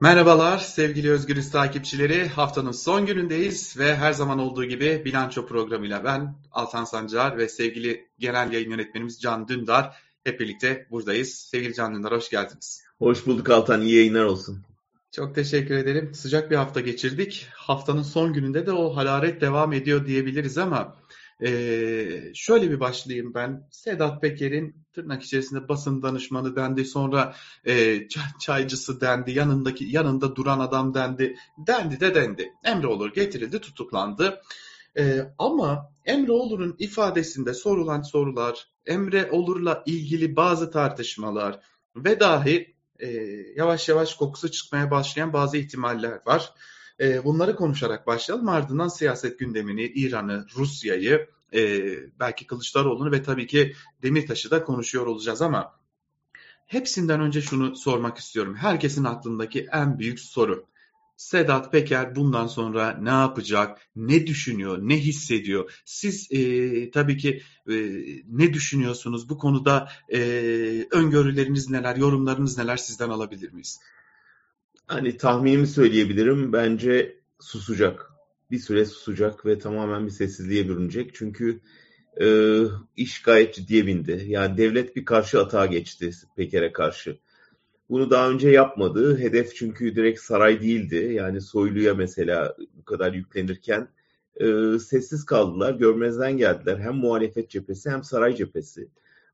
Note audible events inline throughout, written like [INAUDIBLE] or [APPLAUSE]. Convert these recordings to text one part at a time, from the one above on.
Merhabalar sevgili Özgürüz takipçileri. Haftanın son günündeyiz ve her zaman olduğu gibi bilanço programıyla ben Altan Sancar ve sevgili genel yayın yönetmenimiz Can Dündar hep birlikte buradayız. Sevgili Can Dündar hoş geldiniz. Hoş bulduk Altan. İyi yayınlar olsun. Çok teşekkür ederim. Sıcak bir hafta geçirdik. Haftanın son gününde de o hararet devam ediyor diyebiliriz ama ee, şöyle bir başlayayım ben. Sedat Peker'in tırnak içerisinde basın danışmanı dendi. Sonra e, çaycısı dendi. Yanındaki yanında duran adam dendi. Dendi de dendi. Emre Olur getirildi, tutuklandı. E, ama Emre Olur'un ifadesinde sorulan sorular, Emre Olur'la ilgili bazı tartışmalar ve dahi e, yavaş yavaş kokusu çıkmaya başlayan bazı ihtimaller var. E, bunları konuşarak başlayalım. Ardından siyaset gündemini, İran'ı, Rusya'yı, e, belki Kılıçdaroğlu'nu ve tabii ki Demirtaş'ı da konuşuyor olacağız ama hepsinden önce şunu sormak istiyorum. Herkesin aklındaki en büyük soru. Sedat Peker bundan sonra ne yapacak, ne düşünüyor, ne hissediyor? Siz e, tabii ki e, ne düşünüyorsunuz bu konuda e, öngörüleriniz neler, yorumlarınız neler sizden alabilir miyiz? Hani tahminimi söyleyebilirim. Bence susacak. Bir süre susacak ve tamamen bir sessizliğe bürünecek. Çünkü e, iş gayet ciddiye bindi. Yani devlet bir karşı atağa geçti Peker'e karşı. Bunu daha önce yapmadı. Hedef çünkü direkt saray değildi. Yani soyluya mesela bu kadar yüklenirken e, sessiz kaldılar, görmezden geldiler. Hem muhalefet cephesi hem saray cephesi.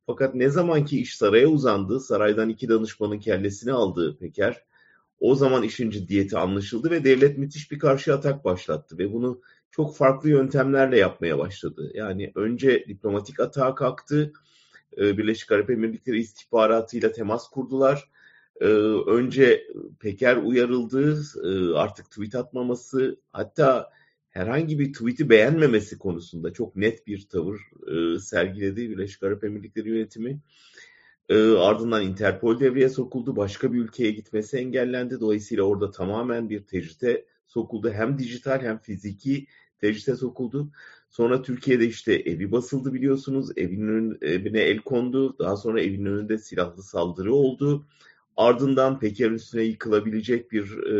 Fakat ne zamanki iş saraya uzandı, saraydan iki danışmanın kellesini aldı Peker o zaman işin ciddiyeti anlaşıldı ve devlet müthiş bir karşı atak başlattı ve bunu çok farklı yöntemlerle yapmaya başladı. Yani önce diplomatik atağa kalktı. Ee, Birleşik Arap Emirlikleri istihbaratıyla temas kurdular. Ee, önce Peker uyarıldı, ee, artık tweet atmaması, hatta herhangi bir tweet'i beğenmemesi konusunda çok net bir tavır e, sergiledi Birleşik Arap Emirlikleri yönetimi. E, ardından Interpol devreye sokuldu. Başka bir ülkeye gitmesi engellendi. Dolayısıyla orada tamamen bir tecrite sokuldu. Hem dijital hem fiziki tecrite sokuldu. Sonra Türkiye'de işte evi basıldı biliyorsunuz. Evinin evine el kondu. Daha sonra evinin önünde silahlı saldırı oldu. Ardından Peker üstüne yıkılabilecek bir e,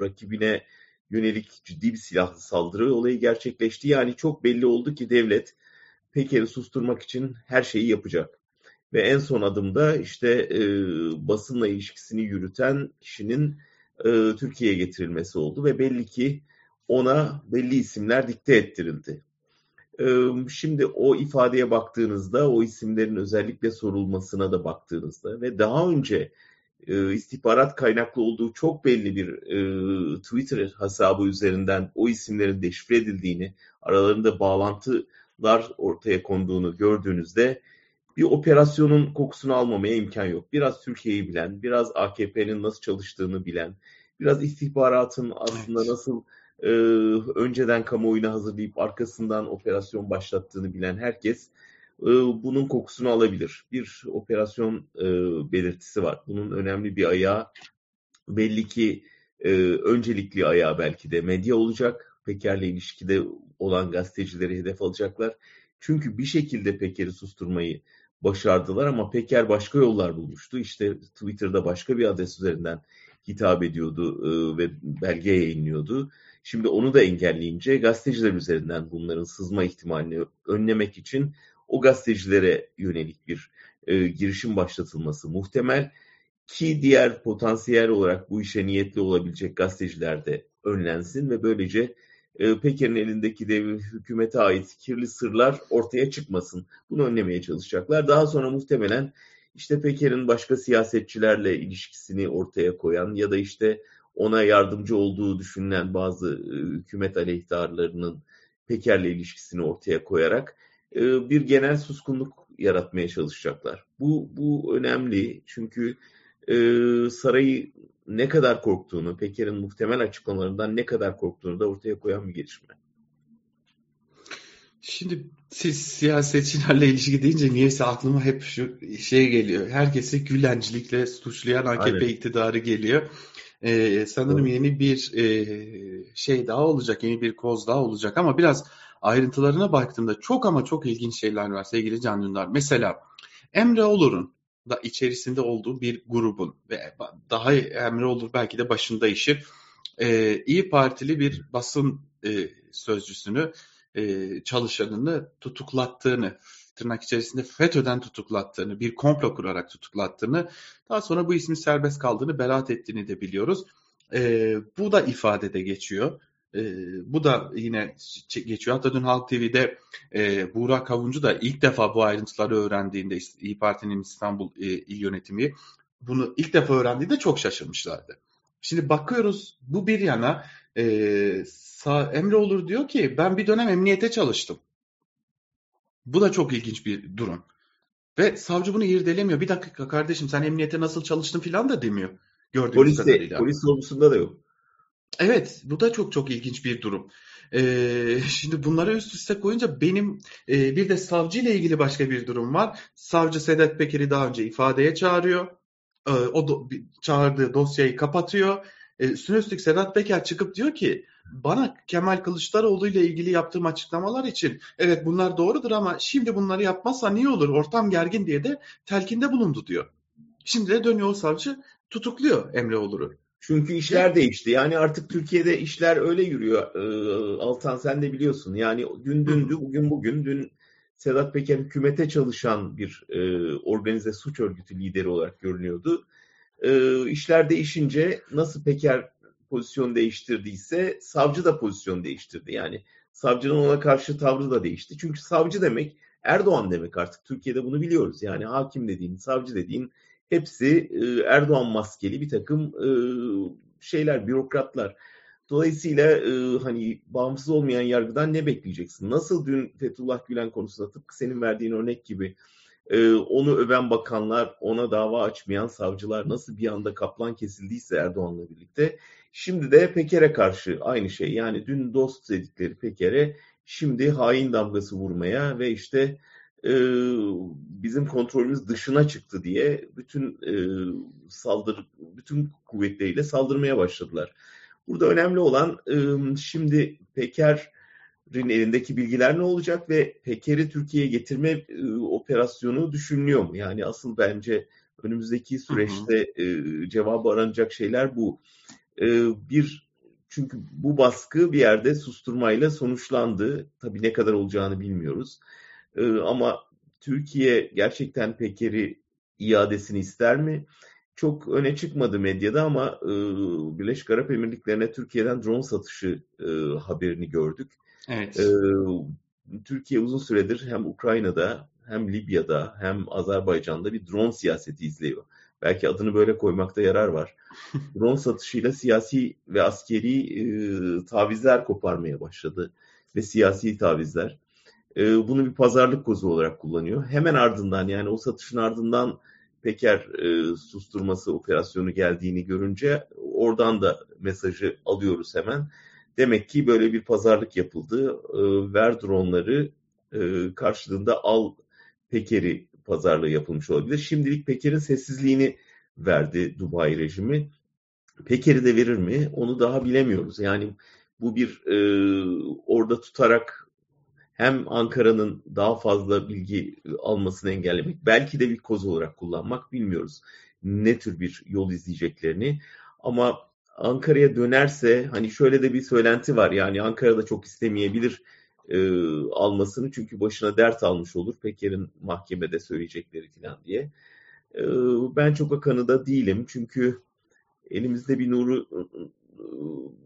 rakibine yönelik ciddi bir silahlı saldırı olayı gerçekleşti. Yani çok belli oldu ki devlet Peker'i susturmak için her şeyi yapacak. Ve en son adımda işte e, basınla ilişkisini yürüten kişinin e, Türkiye'ye getirilmesi oldu ve belli ki ona belli isimler dikte ettirildi. E, şimdi o ifadeye baktığınızda, o isimlerin özellikle sorulmasına da baktığınızda ve daha önce e, istihbarat kaynaklı olduğu çok belli bir e, Twitter hesabı üzerinden o isimlerin deşifre edildiğini, aralarında bağlantılar ortaya konduğunu gördüğünüzde bir operasyonun kokusunu almamaya imkan yok. Biraz Türkiye'yi bilen, biraz AKP'nin nasıl çalıştığını bilen, biraz istihbaratın aslında evet. nasıl e, önceden kamuoyuna hazırlayıp arkasından operasyon başlattığını bilen herkes e, bunun kokusunu alabilir. Bir operasyon e, belirtisi var. Bunun önemli bir ayağı belli ki e, öncelikli ayağı belki de medya olacak. Peker'le ilişkide olan gazetecileri hedef alacaklar. Çünkü bir şekilde Peker'i susturmayı başardılar ama Peker başka yollar bulmuştu. İşte Twitter'da başka bir adres üzerinden hitap ediyordu e, ve belge yayınlıyordu. Şimdi onu da engelleyince gazeteciler üzerinden bunların sızma ihtimalini önlemek için o gazetecilere yönelik bir e, girişim başlatılması muhtemel ki diğer potansiyel olarak bu işe niyetli olabilecek gazeteciler de önlensin ve böylece e, Peker'in elindeki dev hükümete ait kirli sırlar ortaya çıkmasın. Bunu önlemeye çalışacaklar. Daha sonra muhtemelen işte Peker'in başka siyasetçilerle ilişkisini ortaya koyan ya da işte ona yardımcı olduğu düşünülen bazı e, hükümet aleyhtarlarının Peker'le ilişkisini ortaya koyarak e, bir genel suskunluk yaratmaya çalışacaklar. Bu, bu önemli çünkü e, sarayı ne kadar korktuğunu, Peker'in muhtemel açıklamalarından ne kadar korktuğunu da ortaya koyan bir gelişme. Şimdi siz siyasetçilerle [LAUGHS] ilişki deyince niyeyse aklıma hep şu şey geliyor. Herkesi gülencilikle suçlayan AKP Aynen. iktidarı geliyor. Ee, sanırım evet. yeni bir e, şey daha olacak, yeni bir koz daha olacak ama biraz ayrıntılarına baktığımda çok ama çok ilginç şeyler var sevgili Can Dündar. Mesela Emre Olur'un da içerisinde olduğu bir grubun ve daha emri olur belki de başında işi e, İyi Partili bir basın e, sözcüsünü e, çalışanını tutuklattığını tırnak içerisinde FETÖ'den tutuklattığını, bir komplo kurarak tutuklattığını, daha sonra bu ismin serbest kaldığını beraat ettiğini de biliyoruz. E, bu da ifadede geçiyor. E, bu da yine geçiyor. Hatta dün Halk TV'de e, Buğra Kavuncu da ilk defa bu ayrıntıları öğrendiğinde İyi Parti'nin İstanbul e, İl Yönetimi bunu ilk defa öğrendiğinde çok şaşırmışlardı. Şimdi bakıyoruz bu bir yana e, Sa Emre Olur diyor ki ben bir dönem emniyete çalıştım. Bu da çok ilginç bir durum. Ve savcı bunu irdelemiyor. Bir dakika kardeşim sen emniyete nasıl çalıştın filan da demiyor. Gördüğümüz polis kadarıyla. Polis sorgusunda da yok. Evet bu da çok çok ilginç bir durum. Ee, şimdi bunları üst üste koyunca benim e, bir de savcı ile ilgili başka bir durum var. Savcı Sedat Peker'i daha önce ifadeye çağırıyor. Ee, o do, çağırdığı dosyayı kapatıyor. Ee, üstüne üstlük Sedat Peker çıkıp diyor ki bana Kemal Kılıçdaroğlu ile ilgili yaptığım açıklamalar için evet bunlar doğrudur ama şimdi bunları yapmazsa niye olur ortam gergin diye de telkinde bulundu diyor. Şimdi de dönüyor o savcı tutukluyor Emre Olur'u. Çünkü işler değişti. Yani artık Türkiye'de işler öyle yürüyor. Ee, Altan sen de biliyorsun. Yani dün dündü, bugün bugün. Dün Sedat Peker hükümete çalışan bir e, organize suç örgütü lideri olarak görünüyordu. E, işler değişince nasıl Peker pozisyon değiştirdiyse savcı da pozisyon değiştirdi. Yani savcının ona karşı tavrı da değişti. Çünkü savcı demek Erdoğan demek artık. Türkiye'de bunu biliyoruz. Yani hakim dediğin, savcı dediğin hepsi e, Erdoğan maskeli bir takım e, şeyler, bürokratlar. Dolayısıyla e, hani bağımsız olmayan yargıdan ne bekleyeceksin? Nasıl dün Fethullah Gülen konusunda tıpkı senin verdiğin örnek gibi onu öven bakanlar, ona dava açmayan savcılar nasıl bir anda kaplan kesildiyse Erdoğan'la birlikte şimdi de Peker'e karşı aynı şey. Yani dün dost dedikleri Peker'e şimdi hain damgası vurmaya ve işte e, bizim kontrolümüz dışına çıktı diye bütün e, saldırı bütün kuvvetleriyle saldırmaya başladılar. Burada önemli olan e, şimdi Peker'in elindeki bilgiler ne olacak ve Peker'i Türkiye'ye getirme e, operasyonu düşünülüyor mu? Yani asıl bence önümüzdeki süreçte hı hı. E, cevabı aranacak şeyler bu. E, bir çünkü bu baskı bir yerde susturmayla sonuçlandı. Tabii ne kadar olacağını bilmiyoruz. Ama Türkiye gerçekten Peker'i iadesini ister mi? Çok öne çıkmadı medyada ama e, Birleşik Arap Emirlikleri'ne Türkiye'den drone satışı e, haberini gördük. Evet. E, Türkiye uzun süredir hem Ukrayna'da hem Libya'da hem Azerbaycan'da bir drone siyaseti izliyor. Belki adını böyle koymakta yarar var. [LAUGHS] drone satışıyla siyasi ve askeri e, tavizler koparmaya başladı ve siyasi tavizler. E, bunu bir pazarlık kozu olarak kullanıyor. Hemen ardından yani o satışın ardından Peker e, susturması operasyonu geldiğini görünce oradan da mesajı alıyoruz hemen. Demek ki böyle bir pazarlık yapıldı. E, ver dronları e, karşılığında al Peker'i pazarlığı yapılmış olabilir. Şimdilik Peker'in sessizliğini verdi Dubai rejimi. Peker'i de verir mi? Onu daha bilemiyoruz. Yani bu bir e, orada tutarak hem Ankara'nın daha fazla bilgi almasını engellemek, belki de bir koz olarak kullanmak bilmiyoruz. Ne tür bir yol izleyeceklerini. Ama Ankara'ya dönerse hani şöyle de bir söylenti var. Yani Ankara'da çok istemeyebilir e, almasını çünkü başına dert almış olur. Peker'in mahkemede söyleyecekleri falan diye. E, ben çok o kanıda değilim. Çünkü elimizde bir Nuru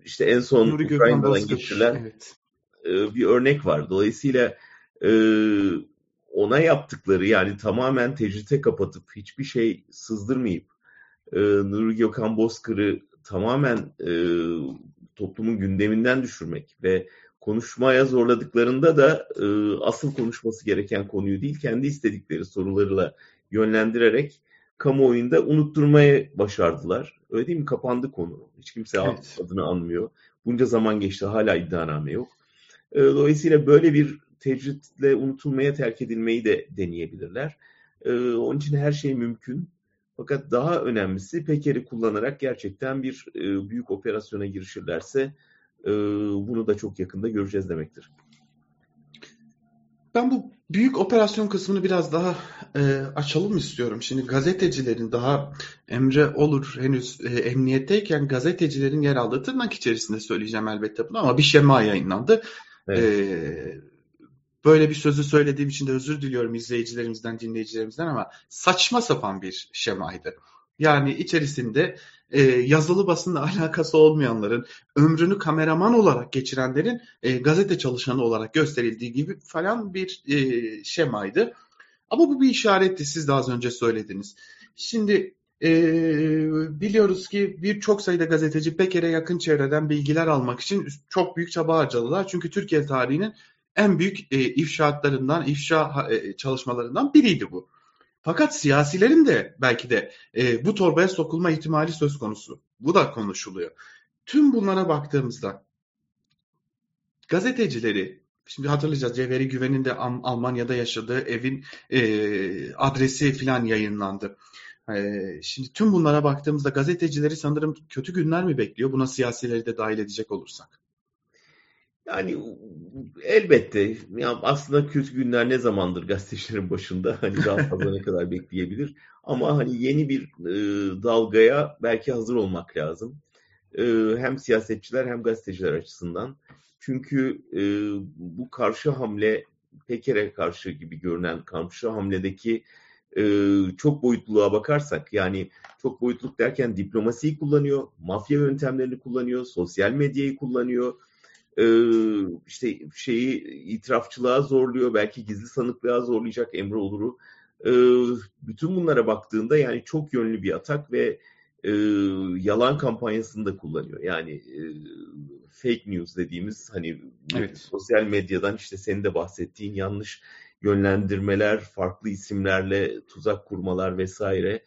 işte en son Nuri Ukrayna'dan getirilen evet. E, bir örnek var. Dolayısıyla e, ona yaptıkları yani tamamen tecrite kapatıp hiçbir şey sızdırmayıp e, Nuri Gökhan Bozkır'ı tamamen toplumun gündeminden düşürmek ve konuşmaya zorladıklarında da asıl konuşması gereken konuyu değil kendi istedikleri sorularla yönlendirerek kamuoyunda unutturmaya başardılar. Öyle değil mi? Kapandı konu. Hiç kimse evet. adını anmıyor. Bunca zaman geçti hala iddianame yok. Ee, dolayısıyla böyle bir tecritle unutulmaya terk edilmeyi de deneyebilirler. Ee, onun için her şey mümkün. Fakat daha önemlisi Peker'i kullanarak gerçekten bir e, büyük operasyona girişirlerse e, bunu da çok yakında göreceğiz demektir. Ben bu büyük operasyon kısmını biraz daha e, açalım istiyorum. Şimdi gazetecilerin daha Emre Olur henüz e, emniyetteyken gazetecilerin yer aldığı tırnak içerisinde söyleyeceğim elbette bunu ama bir şema yayınlandı. Evet. E, böyle bir sözü söylediğim için de özür diliyorum izleyicilerimizden, dinleyicilerimizden ama saçma sapan bir şemaydı. Yani içerisinde e, yazılı basınla [LAUGHS] alakası olmayanların, ömrünü kameraman olarak geçirenlerin e, gazete çalışanı olarak gösterildiği gibi falan bir e, şemaydı. Ama bu bir işaretti siz de az önce söylediniz. Şimdi e, biliyoruz ki birçok sayıda gazeteci Peker'e yakın çevreden bilgiler almak için çok büyük çaba harcadılar. Çünkü Türkiye tarihinin en büyük e, ifşaatlarından, ifşa e, çalışmalarından biriydi bu. Fakat siyasilerin de belki de e, bu torbaya sokulma ihtimali söz konusu. Bu da konuşuluyor. Tüm bunlara baktığımızda gazetecileri Şimdi hatırlayacağız Cevheri Güven'in de Almanya'da yaşadığı evin e, adresi filan yayınlandı. E, şimdi tüm bunlara baktığımızda gazetecileri sanırım kötü günler mi bekliyor? Buna siyasileri de dahil edecek olursak. Yani elbette. Ya aslında kötü günler ne zamandır gazetecilerin başında? Hani daha fazla ne kadar bekleyebilir? Ama hani yeni bir e, dalgaya belki hazır olmak lazım. E, hem siyasetçiler hem gazeteciler açısından. Çünkü e, bu karşı hamle Peker'e karşı gibi görünen karşı hamledeki e, çok boyutluluğa bakarsak yani çok boyutluluk derken diplomasiyi kullanıyor, mafya yöntemlerini kullanıyor, sosyal medyayı kullanıyor, e, işte şeyi itirafçılığa zorluyor, belki gizli sanıklığa zorlayacak Emre Olur'u. E, bütün bunlara baktığında yani çok yönlü bir atak ve e, yalan kampanyasını da kullanıyor. Yani e, fake news dediğimiz hani evet. sosyal medyadan işte senin de bahsettiğin yanlış yönlendirmeler, farklı isimlerle tuzak kurmalar vesaire.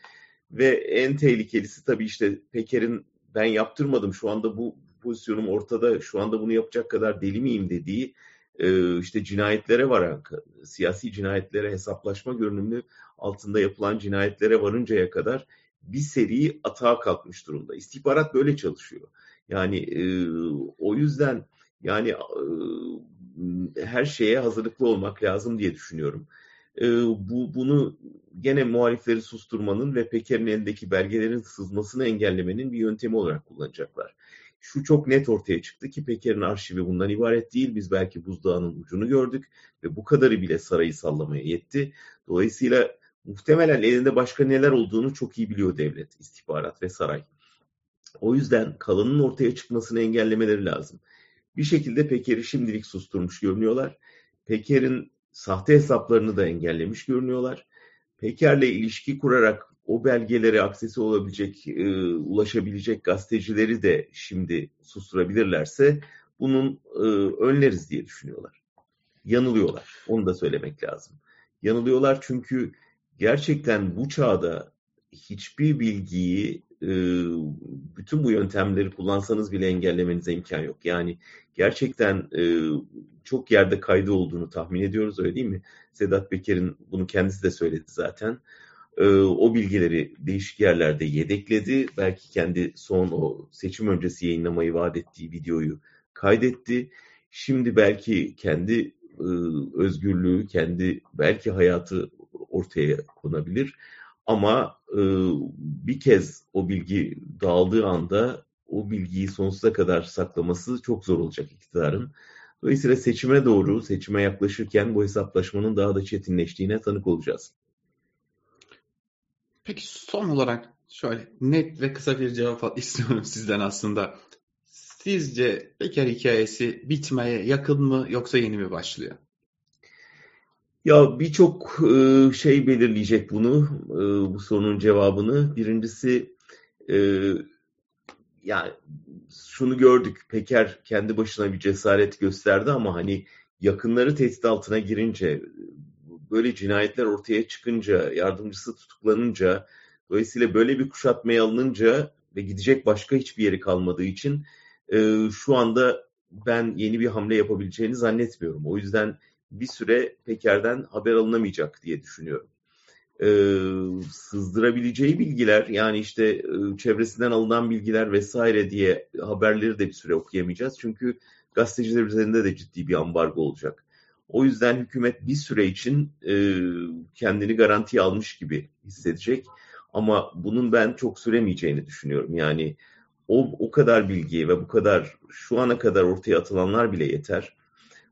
Ve en tehlikelisi tabii işte Peker'in ben yaptırmadım şu anda bu pozisyonum ortada şu anda bunu yapacak kadar deli miyim dediği e, işte cinayetlere varan, siyasi cinayetlere hesaplaşma görünümlü altında yapılan cinayetlere varıncaya kadar bir seri atağa kalkmış durumda. İstihbarat böyle çalışıyor. Yani e, o yüzden yani e, her şeye hazırlıklı olmak lazım diye düşünüyorum. E, bu bunu gene muhalifleri susturmanın ve Peker'in elindeki belgelerin sızmasını engellemenin bir yöntemi olarak kullanacaklar. Şu çok net ortaya çıktı ki Peker'in arşivi bundan ibaret değil. Biz belki buzdağının ucunu gördük ve bu kadarı bile sarayı sallamaya yetti. Dolayısıyla muhtemelen elinde başka neler olduğunu çok iyi biliyor devlet, istihbarat ve saray. O yüzden kalanın ortaya çıkmasını engellemeleri lazım. Bir şekilde Peker'i şimdilik susturmuş görünüyorlar. Peker'in sahte hesaplarını da engellemiş görünüyorlar. Peker'le ilişki kurarak o belgelere aksesi olabilecek, e, ulaşabilecek gazetecileri de şimdi susturabilirlerse bunun e, önleriz diye düşünüyorlar. Yanılıyorlar. Onu da söylemek lazım. Yanılıyorlar çünkü gerçekten bu çağda hiçbir bilgiyi bütün bu yöntemleri kullansanız bile engellemenize imkan yok. Yani gerçekten çok yerde kaydı olduğunu tahmin ediyoruz öyle değil mi? Sedat Peker'in bunu kendisi de söyledi zaten. O bilgileri değişik yerlerde yedekledi. Belki kendi son o seçim öncesi yayınlamayı vaat ettiği videoyu kaydetti. Şimdi belki kendi özgürlüğü, kendi belki hayatı ortaya konabilir. Ama e, bir kez o bilgi dağıldığı anda o bilgiyi sonsuza kadar saklaması çok zor olacak iktidarın. Dolayısıyla seçime doğru, seçime yaklaşırken bu hesaplaşmanın daha da çetinleştiğine tanık olacağız. Peki son olarak şöyle net ve kısa bir cevap [LAUGHS] istiyorum sizden aslında. Sizce Peker hikayesi bitmeye yakın mı yoksa yeni mi başlıyor? Ya birçok e, şey belirleyecek bunu, e, bu sorunun cevabını. Birincisi e, yani şunu gördük. Peker kendi başına bir cesaret gösterdi ama hani yakınları tehdit altına girince, böyle cinayetler ortaya çıkınca, yardımcısı tutuklanınca, dolayısıyla böyle bir kuşatmaya alınınca ve gidecek başka hiçbir yeri kalmadığı için şu anda ben yeni bir hamle yapabileceğini zannetmiyorum. O yüzden bir süre Peker'den haber alınamayacak diye düşünüyorum. Ee, sızdırabileceği bilgiler yani işte e, çevresinden alınan bilgiler vesaire diye haberleri de bir süre okuyamayacağız. Çünkü gazeteciler üzerinde de ciddi bir ambargo olacak. O yüzden hükümet bir süre için e, kendini garantiye almış gibi hissedecek. Ama bunun ben çok süremeyeceğini düşünüyorum. Yani o, o kadar bilgiye ve bu kadar şu ana kadar ortaya atılanlar bile yeter.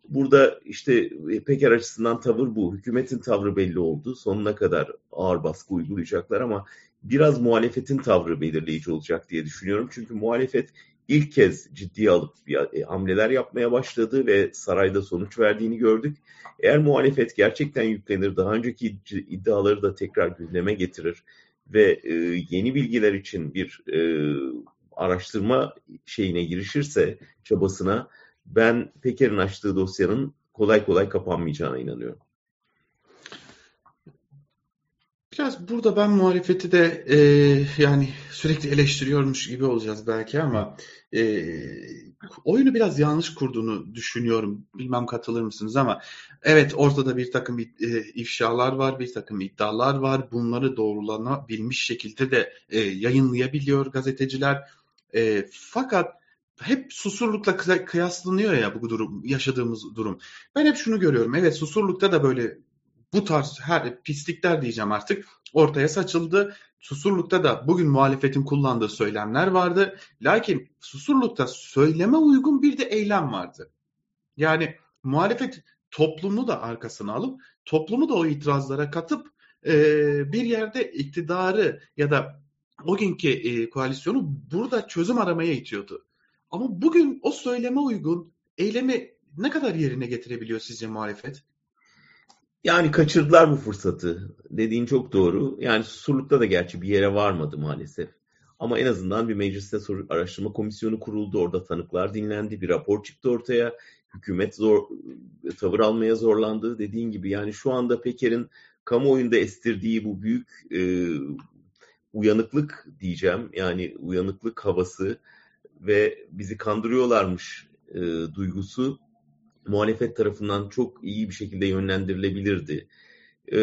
Burada işte Peker açısından tavır bu. Hükümetin tavrı belli oldu. Sonuna kadar ağır baskı uygulayacaklar ama biraz muhalefetin tavrı belirleyici olacak diye düşünüyorum. Çünkü muhalefet ilk kez ciddiye alıp e, hamleler yapmaya başladı ve sarayda sonuç verdiğini gördük. Eğer muhalefet gerçekten yüklenir, daha önceki iddiaları da tekrar gündeme getirir ve e, yeni bilgiler için bir e, araştırma şeyine girişirse, çabasına ben Peker'in açtığı dosyanın kolay kolay kapanmayacağına inanıyorum. Biraz burada ben muhalefeti de e, yani sürekli eleştiriyormuş gibi olacağız belki ama e, oyunu biraz yanlış kurduğunu düşünüyorum. Bilmem katılır mısınız ama evet ortada bir takım e, ifşalar var, bir takım iddialar var. Bunları doğrulanabilmiş şekilde de e, yayınlayabiliyor gazeteciler. E, fakat hep Susurluk'la kıyaslanıyor ya bu durum, yaşadığımız durum. Ben hep şunu görüyorum. Evet Susurluk'ta da böyle bu tarz her pislikler diyeceğim artık ortaya saçıldı. Susurluk'ta da bugün muhalefetin kullandığı söylemler vardı. Lakin Susurluk'ta söyleme uygun bir de eylem vardı. Yani muhalefet toplumu da arkasına alıp toplumu da o itirazlara katıp e, bir yerde iktidarı ya da o günkü e, koalisyonu burada çözüm aramaya itiyordu. Ama bugün o söyleme uygun eylemi ne kadar yerine getirebiliyor sizce muhalefet? Yani kaçırdılar bu fırsatı. Dediğin çok doğru. Yani Susurluk'ta da gerçi bir yere varmadı maalesef. Ama en azından bir mecliste araştırma komisyonu kuruldu. Orada tanıklar dinlendi. Bir rapor çıktı ortaya. Hükümet zor, tavır almaya zorlandı. Dediğin gibi yani şu anda Peker'in kamuoyunda estirdiği bu büyük e, uyanıklık diyeceğim. Yani uyanıklık havası ve bizi kandırıyorlarmış e, duygusu muhalefet tarafından çok iyi bir şekilde yönlendirilebilirdi. E,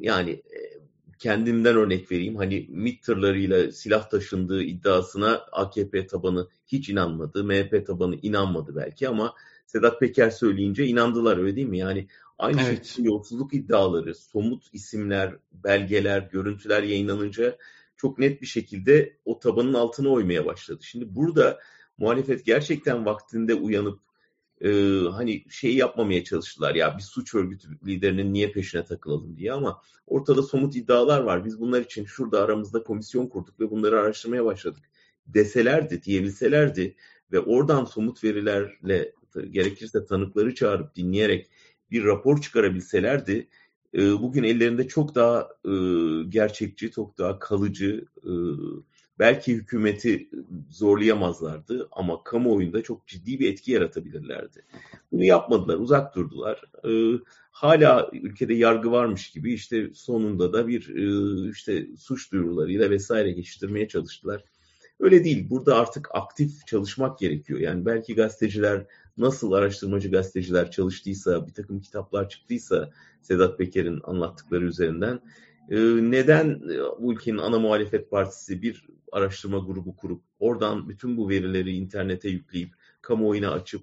yani e, kendimden örnek vereyim. Hani MİT tırlarıyla silah taşındığı iddiasına AKP tabanı hiç inanmadı. MHP tabanı inanmadı belki ama Sedat Peker söyleyince inandılar öyle değil mi? Yani aynı evet. şekilde yolsuzluk iddiaları, somut isimler, belgeler, görüntüler yayınlanınca çok net bir şekilde o tabanın altına oymaya başladı. Şimdi burada muhalefet gerçekten vaktinde uyanıp e, hani şey yapmamaya çalıştılar ya bir suç örgütü liderinin niye peşine takılalım diye ama ortada somut iddialar var. Biz bunlar için şurada aramızda komisyon kurduk ve bunları araştırmaya başladık deselerdi, diyebilselerdi ve oradan somut verilerle gerekirse tanıkları çağırıp dinleyerek bir rapor çıkarabilselerdi bugün ellerinde çok daha gerçekçi, çok daha kalıcı, belki hükümeti zorlayamazlardı ama kamuoyunda çok ciddi bir etki yaratabilirlerdi. Bunu yapmadılar, uzak durdular. Hala ülkede yargı varmış gibi işte sonunda da bir işte suç duyurularıyla vesaire geçiştirmeye çalıştılar. Öyle değil. Burada artık aktif çalışmak gerekiyor. Yani belki gazeteciler nasıl araştırmacı gazeteciler çalıştıysa, bir takım kitaplar çıktıysa Sedat Peker'in anlattıkları üzerinden e, neden e, bu ülkenin ana muhalefet partisi bir araştırma grubu kurup oradan bütün bu verileri internete yükleyip kamuoyuna açıp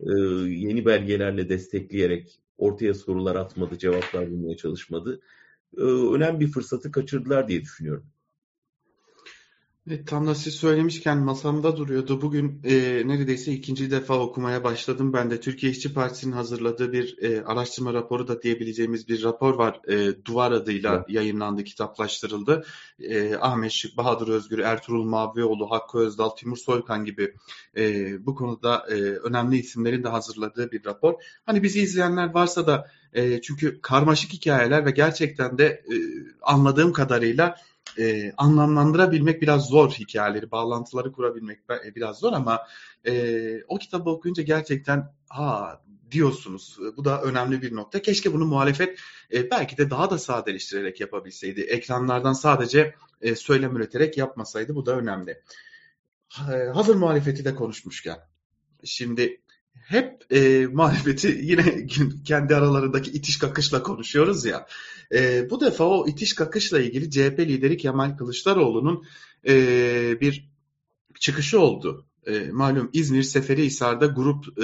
e, yeni belgelerle destekleyerek ortaya sorular atmadı, cevaplar bulmaya çalışmadı. Önemli bir fırsatı kaçırdılar diye düşünüyorum. Evet, tam da siz söylemişken masamda duruyordu. Bugün e, neredeyse ikinci defa okumaya başladım. Ben de Türkiye İşçi Partisi'nin hazırladığı bir e, araştırma raporu da diyebileceğimiz bir rapor var. E, Duvar adıyla evet. yayınlandı, kitaplaştırıldı. E, Ahmet Şık, Bahadır Özgür, Ertuğrul Mavioğlu, Hakkı Özdal, Timur Soykan gibi e, bu konuda e, önemli isimlerin de hazırladığı bir rapor. Hani bizi izleyenler varsa da e, çünkü karmaşık hikayeler ve gerçekten de e, anladığım kadarıyla e, anlamlandırabilmek biraz zor hikayeleri, bağlantıları kurabilmek e, biraz zor ama e, o kitabı okuyunca gerçekten ha diyorsunuz. Bu da önemli bir nokta. Keşke bunu muhalefet e, belki de daha da sadeleştirerek yapabilseydi. Ekranlardan sadece e, söylem üreterek yapmasaydı bu da önemli. E, hazır muhalefeti de konuşmuşken. Şimdi hep e, muhalefeti [LAUGHS] yine kendi aralarındaki itiş kakışla konuşuyoruz ya. E, bu defa o itiş kakışla ilgili CHP lideri Kemal Kılıçdaroğlu'nun e, bir çıkışı oldu. e, malum İzmir Seferihisar'da grup e,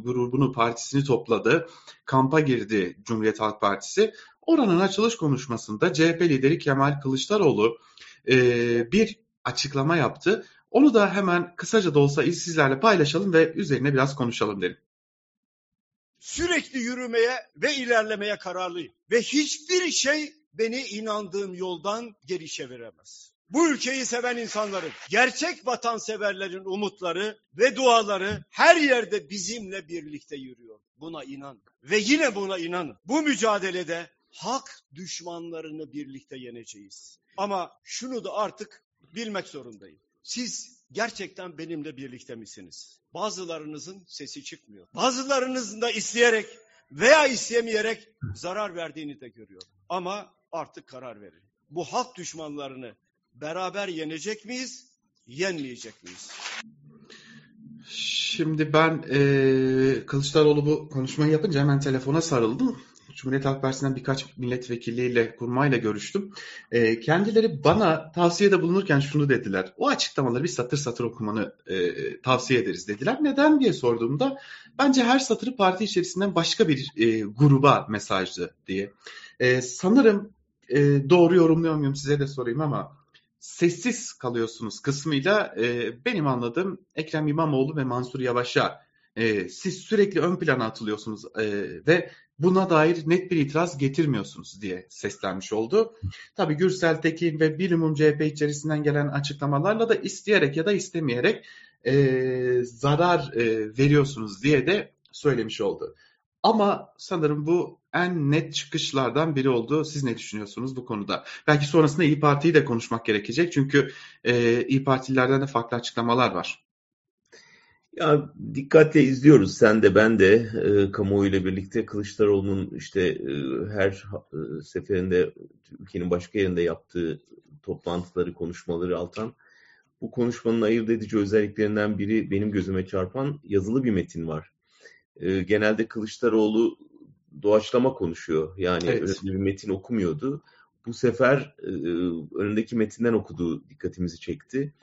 grubunu partisini topladı. Kampa girdi Cumhuriyet Halk Partisi. Oranın açılış konuşmasında CHP lideri Kemal Kılıçdaroğlu e, bir açıklama yaptı. Onu da hemen kısaca da olsa sizlerle paylaşalım ve üzerine biraz konuşalım derim. Sürekli yürümeye ve ilerlemeye kararlıyım. Ve hiçbir şey beni inandığım yoldan geri çeviremez. Bu ülkeyi seven insanların, gerçek vatanseverlerin umutları ve duaları her yerde bizimle birlikte yürüyor. Buna inan ve yine buna inanın. Bu mücadelede hak düşmanlarını birlikte yeneceğiz. Ama şunu da artık bilmek zorundayım. Siz gerçekten benimle birlikte misiniz? Bazılarınızın sesi çıkmıyor. Bazılarınızın da isteyerek veya istemeyerek zarar verdiğini de görüyorum. Ama artık karar verin. Bu halk düşmanlarını beraber yenecek miyiz, yenmeyecek miyiz? Şimdi ben e, Kılıçdaroğlu bu konuşmayı yapınca hemen telefona sarıldım. Cumhuriyet Halk Partisi'nden birkaç milletvekiliyle, kurmayla görüştüm. E, kendileri bana tavsiyede bulunurken şunu dediler. O açıklamaları bir satır satır okumanı e, tavsiye ederiz dediler. Neden diye sorduğumda bence her satırı parti içerisinden başka bir e, gruba mesajdı diye. E, sanırım e, doğru yorumluyor muyum size de sorayım ama sessiz kalıyorsunuz kısmıyla e, benim anladığım Ekrem İmamoğlu ve Mansur Yavaş'a e, siz sürekli ön plana atılıyorsunuz e, ve buna dair net bir itiraz getirmiyorsunuz diye seslenmiş oldu. Tabi Gürsel Tekin ve bilimum CHP içerisinden gelen açıklamalarla da isteyerek ya da istemeyerek e, zarar e, veriyorsunuz diye de söylemiş oldu. Ama sanırım bu en net çıkışlardan biri oldu. Siz ne düşünüyorsunuz bu konuda? Belki sonrasında İyi Parti'yi de konuşmak gerekecek. Çünkü e, İyi Partililerden de farklı açıklamalar var. Ya dikkatle izliyoruz sen de ben de e, kamuoyuyla birlikte Kılıçdaroğlu'nun işte e, her e, seferinde ülkenin başka yerinde yaptığı toplantıları, konuşmaları altan bu konuşmanın ayırt edici özelliklerinden biri benim gözüme çarpan yazılı bir metin var. E, genelde Kılıçdaroğlu doğaçlama konuşuyor. Yani evet. öyle bir metin okumuyordu. Bu sefer e, önündeki metinden okuduğu dikkatimizi çekti.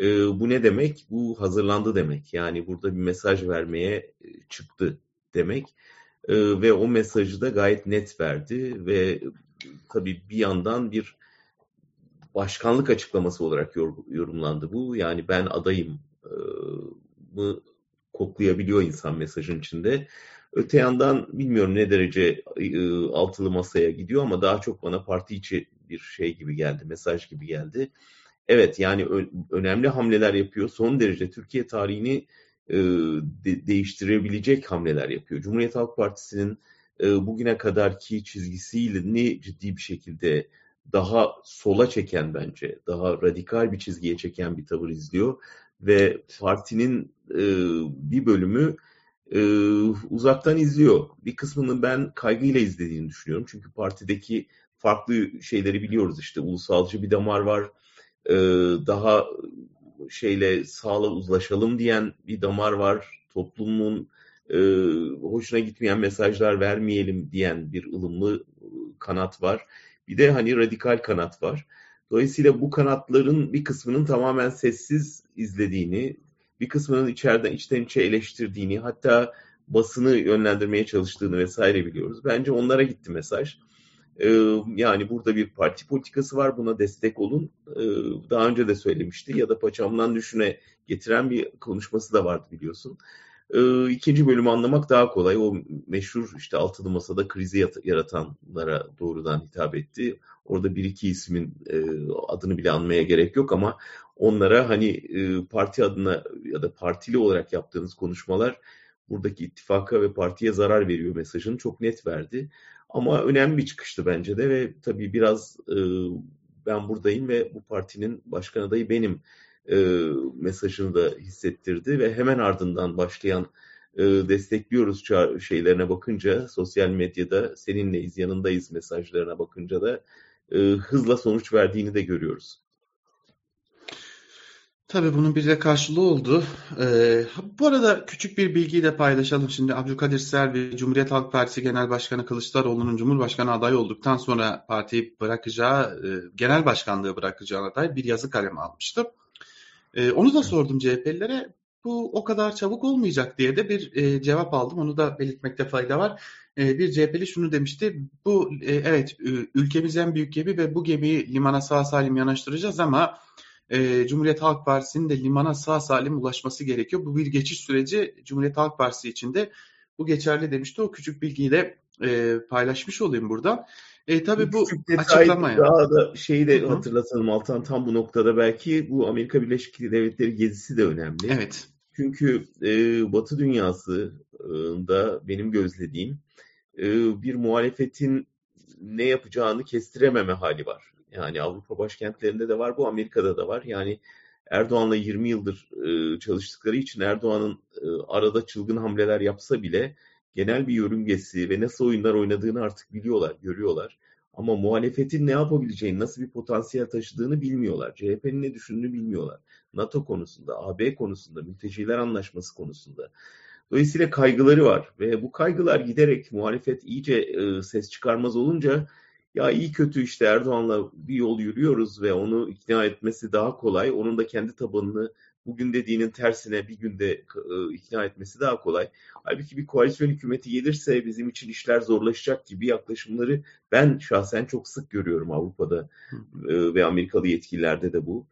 E, bu ne demek? Bu hazırlandı demek. Yani burada bir mesaj vermeye e, çıktı demek. E, ve o mesajı da gayet net verdi ve tabii bir yandan bir başkanlık açıklaması olarak yorumlandı bu. Yani ben adayım e, mı koklayabiliyor insan mesajın içinde. Öte yandan bilmiyorum ne derece e, altılı masaya gidiyor ama daha çok bana parti içi bir şey gibi geldi, mesaj gibi geldi. Evet yani önemli hamleler yapıyor. Son derece Türkiye tarihini e, de- değiştirebilecek hamleler yapıyor. Cumhuriyet Halk Partisi'nin e, bugüne kadarki çizgisiyle ciddi bir şekilde daha sola çeken bence, daha radikal bir çizgiye çeken bir tavır izliyor ve partinin e, bir bölümü e, uzaktan izliyor. Bir kısmını ben kaygıyla izlediğini düşünüyorum. Çünkü partideki farklı şeyleri biliyoruz işte ulusalcı bir damar var. E, daha şeyle sağla uzlaşalım diyen bir damar var. Toplumun e, hoşuna gitmeyen mesajlar vermeyelim diyen bir ılımlı kanat var. Bir de hani radikal kanat var. Dolayısıyla bu kanatların bir kısmının tamamen sessiz izlediğini, bir kısmının içeriden içten içe eleştirdiğini, hatta basını yönlendirmeye çalıştığını vesaire biliyoruz. Bence onlara gitti mesaj. Yani burada bir parti politikası var, buna destek olun. Daha önce de söylemişti ya da paçamdan düşüne getiren bir konuşması da vardı biliyorsun. İkinci bölümü anlamak daha kolay. O meşhur işte altılı masada krizi yaratanlara doğrudan hitap etti. Orada bir iki ismin adını bile anmaya gerek yok ama onlara hani parti adına ya da partili olarak yaptığınız konuşmalar buradaki ittifaka ve partiye zarar veriyor mesajını çok net verdi. Ama önemli bir çıkıştı bence de ve tabii biraz e, ben buradayım ve bu partinin başkan adayı benim e, mesajını da hissettirdi ve hemen ardından başlayan e, destekliyoruz şeylerine bakınca sosyal medyada seninleyiz yanındayız mesajlarına bakınca da e, hızla sonuç verdiğini de görüyoruz. Tabii bunun bir de karşılığı oldu. Ee, bu arada küçük bir bilgiyi de paylaşalım. Şimdi Abdülkadir Selvi, Cumhuriyet Halk Partisi Genel Başkanı Kılıçdaroğlu'nun Cumhurbaşkanı adayı olduktan sonra partiyi bırakacağı, e, genel başkanlığı bırakacağına dair bir yazı kaleme almıştı. E, onu da sordum CHP'lilere. bu o kadar çabuk olmayacak diye de bir e, cevap aldım. Onu da belirtmekte fayda var. E, bir CHP'li şunu demişti. Bu e, evet ülkemiz en büyük gemi ve bu gemiyi limana sağ salim yanaştıracağız ama e, Cumhuriyet Halk Partisi'nin de limana sağ salim ulaşması gerekiyor. Bu bir geçiş süreci Cumhuriyet Halk Partisi için de bu geçerli demişti. O küçük bilgiyi de e, paylaşmış olayım buradan. E, tabii bu açıklamaya. Daha da şeyi de Hı-hı. hatırlatalım Altan tam bu noktada belki bu Amerika Birleşik Devletleri gezisi de önemli. Evet. Çünkü e, Batı dünyasında benim gözlediğim e, bir muhalefetin ne yapacağını kestirememe hali var. Yani Avrupa başkentlerinde de var bu Amerika'da da var. Yani Erdoğan'la 20 yıldır e, çalıştıkları için Erdoğan'ın e, arada çılgın hamleler yapsa bile genel bir yörüngesi ve nasıl oyunlar oynadığını artık biliyorlar, görüyorlar. Ama muhalefetin ne yapabileceğini, nasıl bir potansiyel taşıdığını bilmiyorlar. CHP'nin ne düşündüğünü bilmiyorlar. NATO konusunda, AB konusunda, mülteciler anlaşması konusunda. Dolayısıyla kaygıları var ve bu kaygılar giderek muhalefet iyice e, ses çıkarmaz olunca ya iyi kötü işte Erdoğan'la bir yol yürüyoruz ve onu ikna etmesi daha kolay. Onun da kendi tabanını bugün dediğinin tersine bir günde e, ikna etmesi daha kolay. Halbuki bir koalisyon hükümeti gelirse bizim için işler zorlaşacak gibi yaklaşımları ben şahsen çok sık görüyorum Avrupa'da e, ve Amerikalı yetkililerde de bu.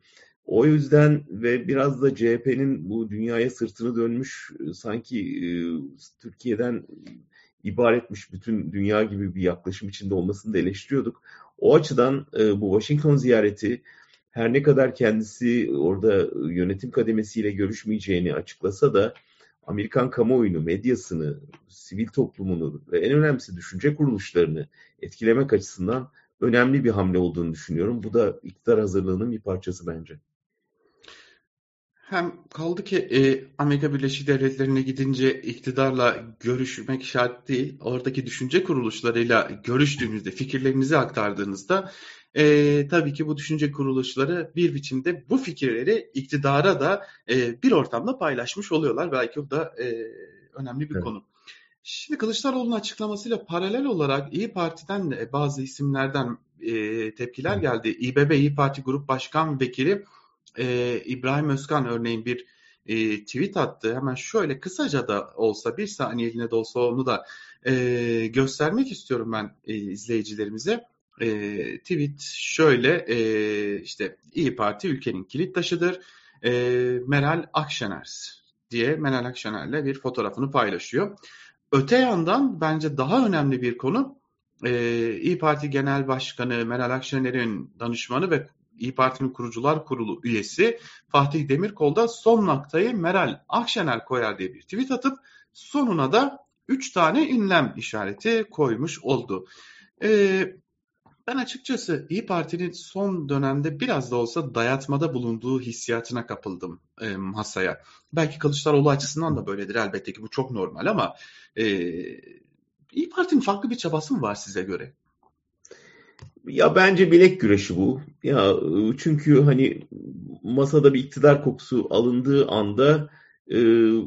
O yüzden ve biraz da CHP'nin bu dünyaya sırtını dönmüş e, sanki Türkiye'den ibaretmiş bütün dünya gibi bir yaklaşım içinde olmasını da eleştiriyorduk. O açıdan bu Washington ziyareti her ne kadar kendisi orada yönetim kademesiyle görüşmeyeceğini açıklasa da Amerikan kamuoyunu, medyasını, sivil toplumunu ve en önemlisi düşünce kuruluşlarını etkilemek açısından önemli bir hamle olduğunu düşünüyorum. Bu da iktidar hazırlığının bir parçası bence. Hem kaldı ki e, Amerika Birleşik Devletleri'ne gidince iktidarla görüşmek şart değil. Oradaki düşünce kuruluşlarıyla görüştüğünüzde, fikirlerinizi aktardığınızda e, tabii ki bu düşünce kuruluşları bir biçimde bu fikirleri iktidara da e, bir ortamda paylaşmış oluyorlar. Belki bu da e, önemli bir evet. konu. Şimdi Kılıçdaroğlu'nun açıklamasıyla paralel olarak İyi Parti'den de bazı isimlerden e, tepkiler geldi. İBB İyi Parti Grup Başkan Vekili e, İbrahim Özkan örneğin bir e, tweet attı. Hemen şöyle kısaca da olsa bir saniyeliğine de olsa onu da e, göstermek istiyorum ben e, izleyicilerimize e, tweet şöyle e, işte İyi Parti ülkenin kilit taşıdır. E, Meral Akşener diye Meral Akşener'le bir fotoğrafını paylaşıyor. Öte yandan bence daha önemli bir konu e, İyi Parti Genel Başkanı Meral Akşener'in danışmanı ve İyi Parti'nin kurucular kurulu üyesi Fatih Demirkol da son noktayı Meral Akşener koyar diye bir tweet atıp sonuna da 3 tane ünlem işareti koymuş oldu. Ee, ben açıkçası İyi Parti'nin son dönemde biraz da olsa dayatmada bulunduğu hissiyatına kapıldım e, masaya. Belki Kılıçdaroğlu açısından da böyledir elbette ki bu çok normal ama e, İyi Parti'nin farklı bir çabası mı var size göre? Ya bence bilek güreşi bu. Ya çünkü hani masada bir iktidar kokusu alındığı anda e,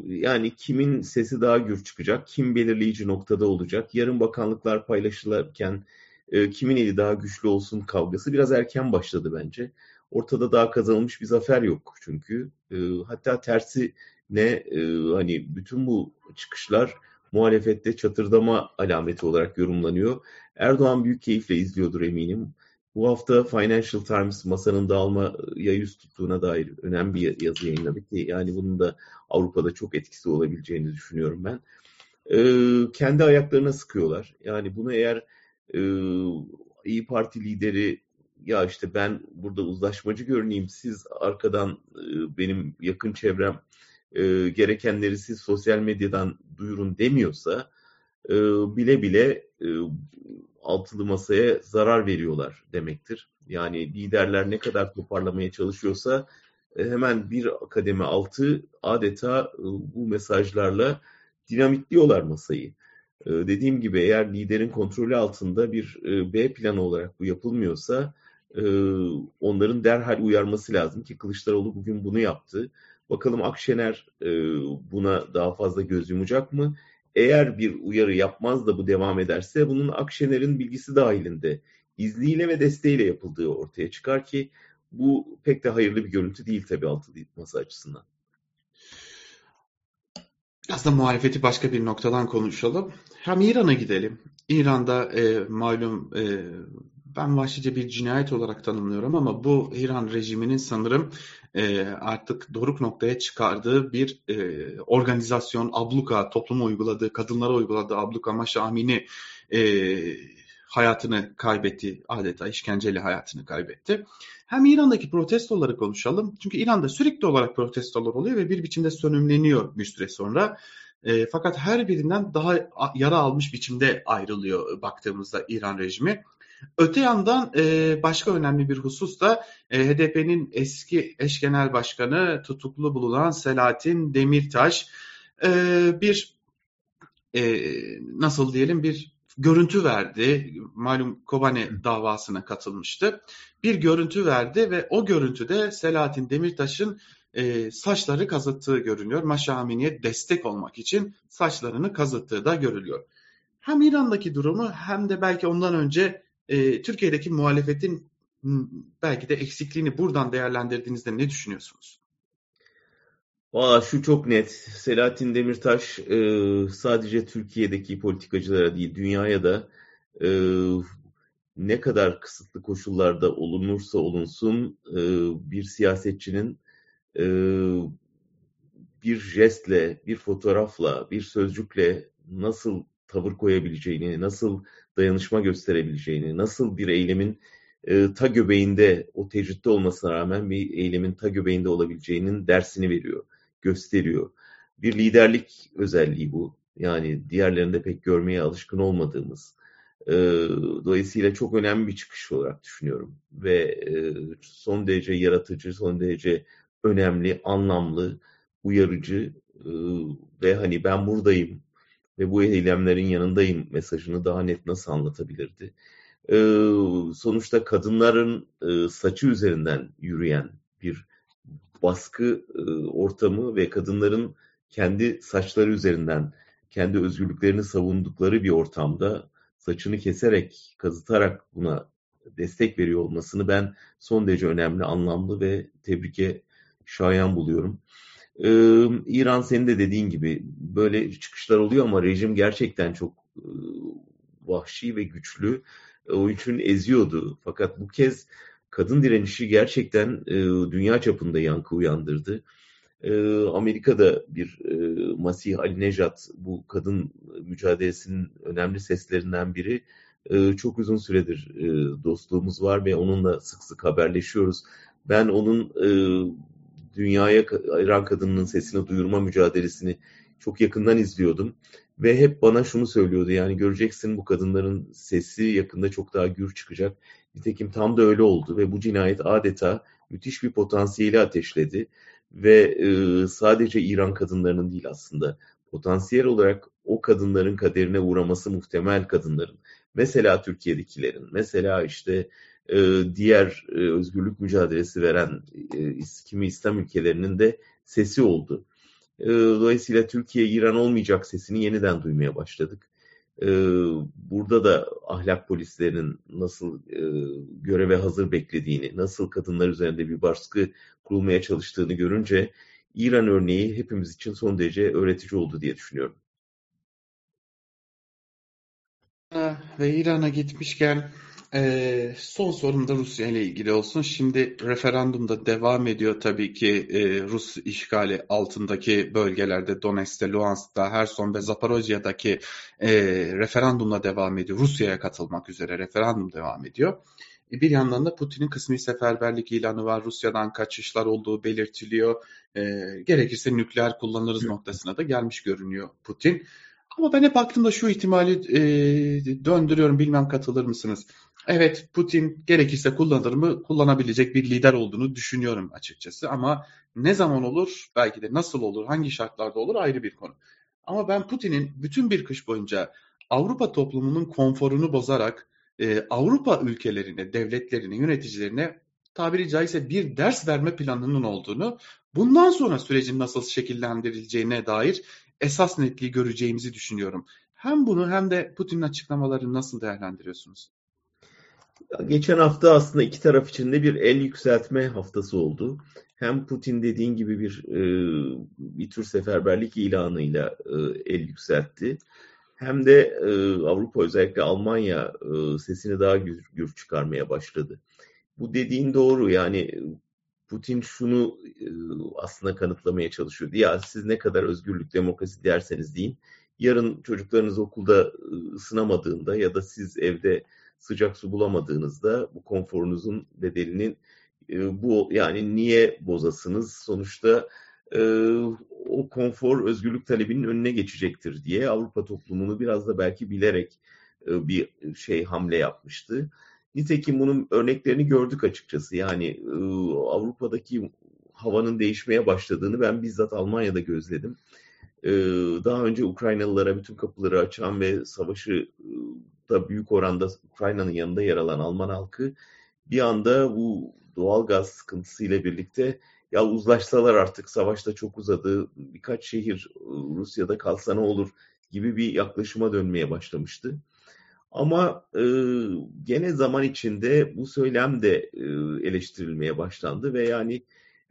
yani kimin sesi daha gür çıkacak, kim belirleyici noktada olacak, yarın bakanlıklar paylaşılırken e, kimin eli daha güçlü olsun kavgası biraz erken başladı bence. Ortada daha kazanılmış bir zafer yok çünkü. Hatta tersi ne hani bütün bu çıkışlar muhalefette çatırdama alameti olarak yorumlanıyor. Erdoğan büyük keyifle izliyordur eminim. Bu hafta Financial Times masanın dağılmaya yüz tuttuğuna dair önemli bir yazı yayınladı ki yani bunun da Avrupa'da çok etkisi olabileceğini düşünüyorum ben. Ee, kendi ayaklarına sıkıyorlar. Yani bunu eğer e, İyi Parti lideri ya işte ben burada uzlaşmacı görüneyim siz arkadan e, benim yakın çevrem e, gerekenleri siz sosyal medyadan duyurun demiyorsa e, bile bile e, altılı masaya zarar veriyorlar demektir. Yani liderler ne kadar toparlamaya çalışıyorsa e, hemen bir kademe altı adeta e, bu mesajlarla dinamitliyorlar masayı. Ee, dediğim gibi eğer liderin kontrolü altında bir e, B planı olarak bu yapılmıyorsa e, onların derhal uyarması lazım ki Kılıçdaroğlu bugün bunu yaptı. Bakalım Akşener e, buna daha fazla göz yumacak mı? Eğer bir uyarı yapmaz da bu devam ederse bunun Akşener'in bilgisi dahilinde izliyle ve desteğiyle yapıldığı ortaya çıkar ki bu pek de hayırlı bir görüntü değil tabii altılı masa açısından. Biraz da muhalefeti başka bir noktadan konuşalım. Hem İran'a gidelim. İran'da e, malum e, ben vahşice bir cinayet olarak tanımlıyorum ama bu İran rejiminin sanırım e, artık doruk noktaya çıkardığı bir e, organizasyon, abluka, topluma uyguladığı, kadınlara uyguladığı abluka maşamini e, hayatını kaybetti, adeta işkenceyle hayatını kaybetti. Hem İran'daki protestoları konuşalım. Çünkü İran'da sürekli olarak protestolar oluyor ve bir biçimde sönümleniyor bir süre sonra. E, fakat her birinden daha yara almış biçimde ayrılıyor baktığımızda İran rejimi. Öte yandan e, başka önemli bir husus da e, HDP'nin eski eş genel başkanı tutuklu bulunan Selahattin Demirtaş e, bir e, nasıl diyelim bir görüntü verdi. Malum Kobane davasına katılmıştı. Bir görüntü verdi ve o görüntüde Selahattin Demirtaş'ın e, saçları kazıttığı görünüyor. Maşa Amini'ye destek olmak için saçlarını kazıttığı da görülüyor. Hem İran'daki durumu hem de belki ondan önce e, Türkiye'deki muhalefetin belki de eksikliğini buradan değerlendirdiğinizde ne düşünüyorsunuz? Valla şu çok net. Selahattin Demirtaş e, sadece Türkiye'deki politikacılara değil, dünyaya da e, ne kadar kısıtlı koşullarda olunursa olunsun e, bir siyasetçinin e, bir jestle, bir fotoğrafla, bir sözcükle nasıl tavır koyabileceğini, nasıl dayanışma gösterebileceğini, nasıl bir eylemin e, ta göbeğinde, o tecritte olmasına rağmen bir eylemin ta göbeğinde olabileceğinin dersini veriyor, gösteriyor. Bir liderlik özelliği bu. Yani diğerlerinde pek görmeye alışkın olmadığımız. E, dolayısıyla çok önemli bir çıkış olarak düşünüyorum. Ve e, son derece yaratıcı, son derece önemli, anlamlı, uyarıcı e, ve hani ben buradayım, ve bu eylemlerin yanındayım mesajını daha net nasıl anlatabilirdi? Ee, sonuçta kadınların e, saçı üzerinden yürüyen bir baskı e, ortamı ve kadınların kendi saçları üzerinden kendi özgürlüklerini savundukları bir ortamda saçını keserek, kazıtarak buna destek veriyor olmasını ben son derece önemli, anlamlı ve tebrike şayan buluyorum. Ee, İran senin de dediğin gibi böyle çıkışlar oluyor ama rejim gerçekten çok e, vahşi ve güçlü. O için eziyordu. Fakat bu kez kadın direnişi gerçekten e, dünya çapında yankı uyandırdı. E, Amerika'da bir e, Masih Ali Nejat bu kadın mücadelesinin önemli seslerinden biri. E, çok uzun süredir e, dostluğumuz var ve onunla sık sık haberleşiyoruz. Ben onun e, dünyaya İran kadınının sesini duyurma mücadelesini çok yakından izliyordum. Ve hep bana şunu söylüyordu yani göreceksin bu kadınların sesi yakında çok daha gür çıkacak. Nitekim tam da öyle oldu ve bu cinayet adeta müthiş bir potansiyeli ateşledi. Ve e, sadece İran kadınlarının değil aslında potansiyel olarak o kadınların kaderine uğraması muhtemel kadınların. Mesela Türkiye'dekilerin, mesela işte e, diğer e, özgürlük mücadelesi veren e, kimi İslam ülkelerinin de sesi oldu. Dolayısıyla Türkiye İran olmayacak sesini yeniden duymaya başladık. Burada da ahlak polislerinin nasıl göreve hazır beklediğini, nasıl kadınlar üzerinde bir baskı kurulmaya çalıştığını görünce İran örneği hepimiz için son derece öğretici oldu diye düşünüyorum. Ve İran'a gitmişken ee, son sorum da Rusya ile ilgili olsun. Şimdi referandumda devam ediyor tabii ki e, Rus işgali altındaki bölgelerde Donetsk'te, Luhansk'ta, Herson ve Zaporojya'daki e, referandumla devam ediyor. Rusya'ya katılmak üzere referandum devam ediyor. E, bir yandan da Putin'in kısmi seferberlik ilanı var. Rusya'dan kaçışlar olduğu belirtiliyor. E, gerekirse nükleer kullanırız noktasına da gelmiş görünüyor Putin. Ama ben hep aklımda şu ihtimali e, döndürüyorum. Bilmem katılır mısınız? Evet Putin gerekirse kullanır mı? Kullanabilecek bir lider olduğunu düşünüyorum açıkçası. Ama ne zaman olur? Belki de nasıl olur? Hangi şartlarda olur? Ayrı bir konu. Ama ben Putin'in bütün bir kış boyunca Avrupa toplumunun konforunu bozarak e, Avrupa ülkelerine, devletlerine, yöneticilerine tabiri caizse bir ders verme planının olduğunu, bundan sonra sürecin nasıl şekillendirileceğine dair esas netliği göreceğimizi düşünüyorum. Hem bunu hem de Putin'in açıklamalarını nasıl değerlendiriyorsunuz? Geçen hafta aslında iki taraf için de bir el yükseltme haftası oldu. Hem Putin dediğin gibi bir e, bir tür seferberlik ilanıyla e, el yükseltti. Hem de e, Avrupa özellikle Almanya sesini daha gür, gür çıkarmaya başladı. Bu dediğin doğru yani Putin şunu aslında kanıtlamaya çalışıyordu. Ya siz ne kadar özgürlük, demokrasi derseniz deyin. Yarın çocuklarınız okulda ısınamadığında ya da siz evde sıcak su bulamadığınızda bu konforunuzun bedelinin e, bu yani niye bozasınız? Sonuçta o konfor özgürlük talebinin önüne geçecektir diye Avrupa toplumunu biraz da belki bilerek bir şey hamle yapmıştı. Nitekim bunun örneklerini gördük açıkçası. Yani Avrupa'daki havanın değişmeye başladığını ben bizzat Almanya'da gözledim. Daha önce Ukraynalılara bütün kapıları açan ve savaşı da büyük oranda Ukrayna'nın yanında yer alan Alman halkı bir anda bu doğal gaz sıkıntısıyla birlikte ya uzlaşsalar artık savaşta çok uzadı birkaç şehir Rusya'da kalsa ne olur gibi bir yaklaşıma dönmeye başlamıştı. Ama e, gene zaman içinde bu söylem de e, eleştirilmeye başlandı ve yani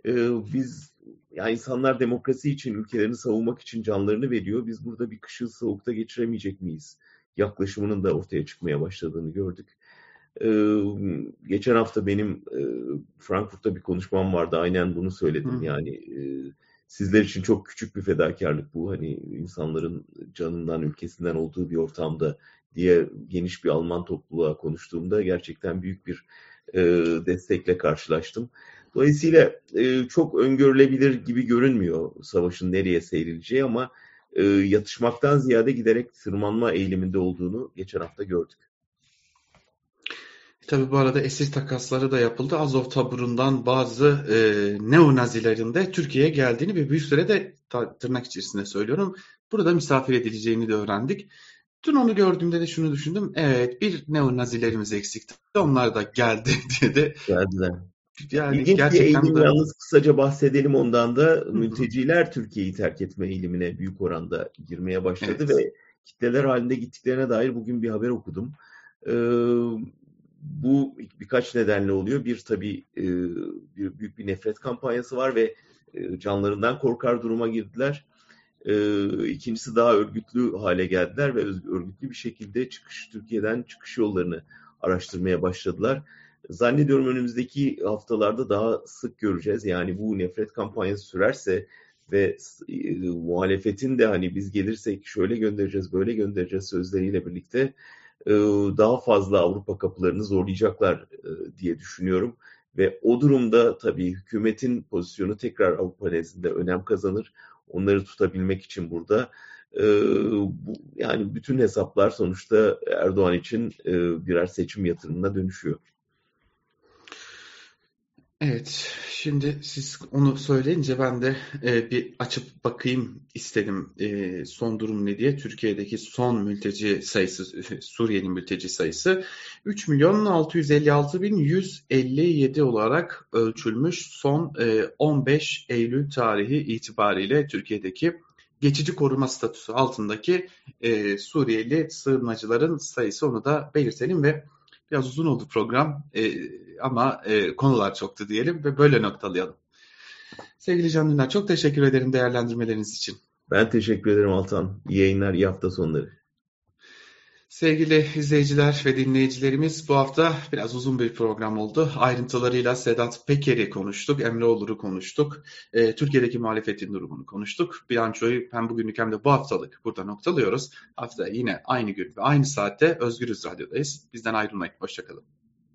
e, biz yani insanlar demokrasi için ülkelerini savunmak için canlarını veriyor. Biz burada bir kışı soğukta geçiremeyecek miyiz? Yaklaşımının da ortaya çıkmaya başladığını gördük. Ee, geçen hafta benim e, Frankfurt'ta bir konuşmam vardı. Aynen bunu söyledim. Hı. Yani e, sizler için çok küçük bir fedakarlık bu. Hani insanların canından, ülkesinden olduğu bir ortamda diye geniş bir Alman topluluğa konuştuğumda gerçekten büyük bir e, destekle karşılaştım. Dolayısıyla e, çok öngörülebilir gibi görünmüyor savaşın nereye seyrileceği ama e, yatışmaktan ziyade giderek tırmanma eğiliminde olduğunu geçen hafta gördük. Tabi bu arada esir takasları da yapıldı. Azov taburundan bazı e, neonazilerin de Türkiye'ye geldiğini ve bir süre de tırnak içerisinde söylüyorum burada misafir edileceğini de öğrendik. Dün onu gördüğümde de şunu düşündüm. Evet bir neonazilerimiz eksikti. Onlar da geldi [LAUGHS] diye de. Geldiler. Yani İlginç gerçekten bir eğilim de... yalnız kısaca bahsedelim ondan da. Hı-hı. Mülteciler Türkiye'yi terk etme eğilimine büyük oranda girmeye başladı evet. ve kitleler halinde gittiklerine dair bugün bir haber okudum. Ee, bu birkaç nedenle oluyor. Bir tabii e, bir büyük bir nefret kampanyası var ve e, canlarından korkar duruma girdiler. E, ikincisi daha örgütlü hale geldiler ve örgütlü bir şekilde çıkış Türkiye'den çıkış yollarını araştırmaya başladılar. Zannediyorum önümüzdeki haftalarda daha sık göreceğiz. Yani bu nefret kampanyası sürerse ve e, muhalefetin de hani biz gelirsek şöyle göndereceğiz, böyle göndereceğiz sözleriyle birlikte e, daha fazla Avrupa kapılarını zorlayacaklar e, diye düşünüyorum. Ve o durumda tabii hükümetin pozisyonu tekrar Avrupa nezdinde önem kazanır onları tutabilmek için burada e, bu, yani bütün hesaplar sonuçta Erdoğan için e, birer seçim yatırımına dönüşüyor. Evet, şimdi siz onu söyleyince ben de e, bir açıp bakayım istedim e, son durum ne diye. Türkiye'deki son mülteci sayısı, [LAUGHS] Suriye'nin mülteci sayısı 3 milyon 656 bin 157 olarak ölçülmüş son e, 15 Eylül tarihi itibariyle Türkiye'deki geçici koruma statüsü altındaki e, Suriyeli sığınmacıların sayısı onu da belirtelim ve Biraz uzun oldu program e, ama e, konular çoktu diyelim ve böyle noktalayalım. Sevgili Can Dündar çok teşekkür ederim değerlendirmeleriniz için. Ben teşekkür ederim Altan. İyi yayınlar, iyi hafta sonları. Sevgili izleyiciler ve dinleyicilerimiz bu hafta biraz uzun bir program oldu. Ayrıntılarıyla Sedat Peker'i konuştuk, Emre Olur'u konuştuk, e, Türkiye'deki muhalefetin durumunu konuştuk. Bilançoyu hem bugünlük hem de bu haftalık burada noktalıyoruz. Hafta yine aynı gün ve aynı saatte Özgürüz Radyo'dayız. Bizden ayrılmayın, hoşçakalın.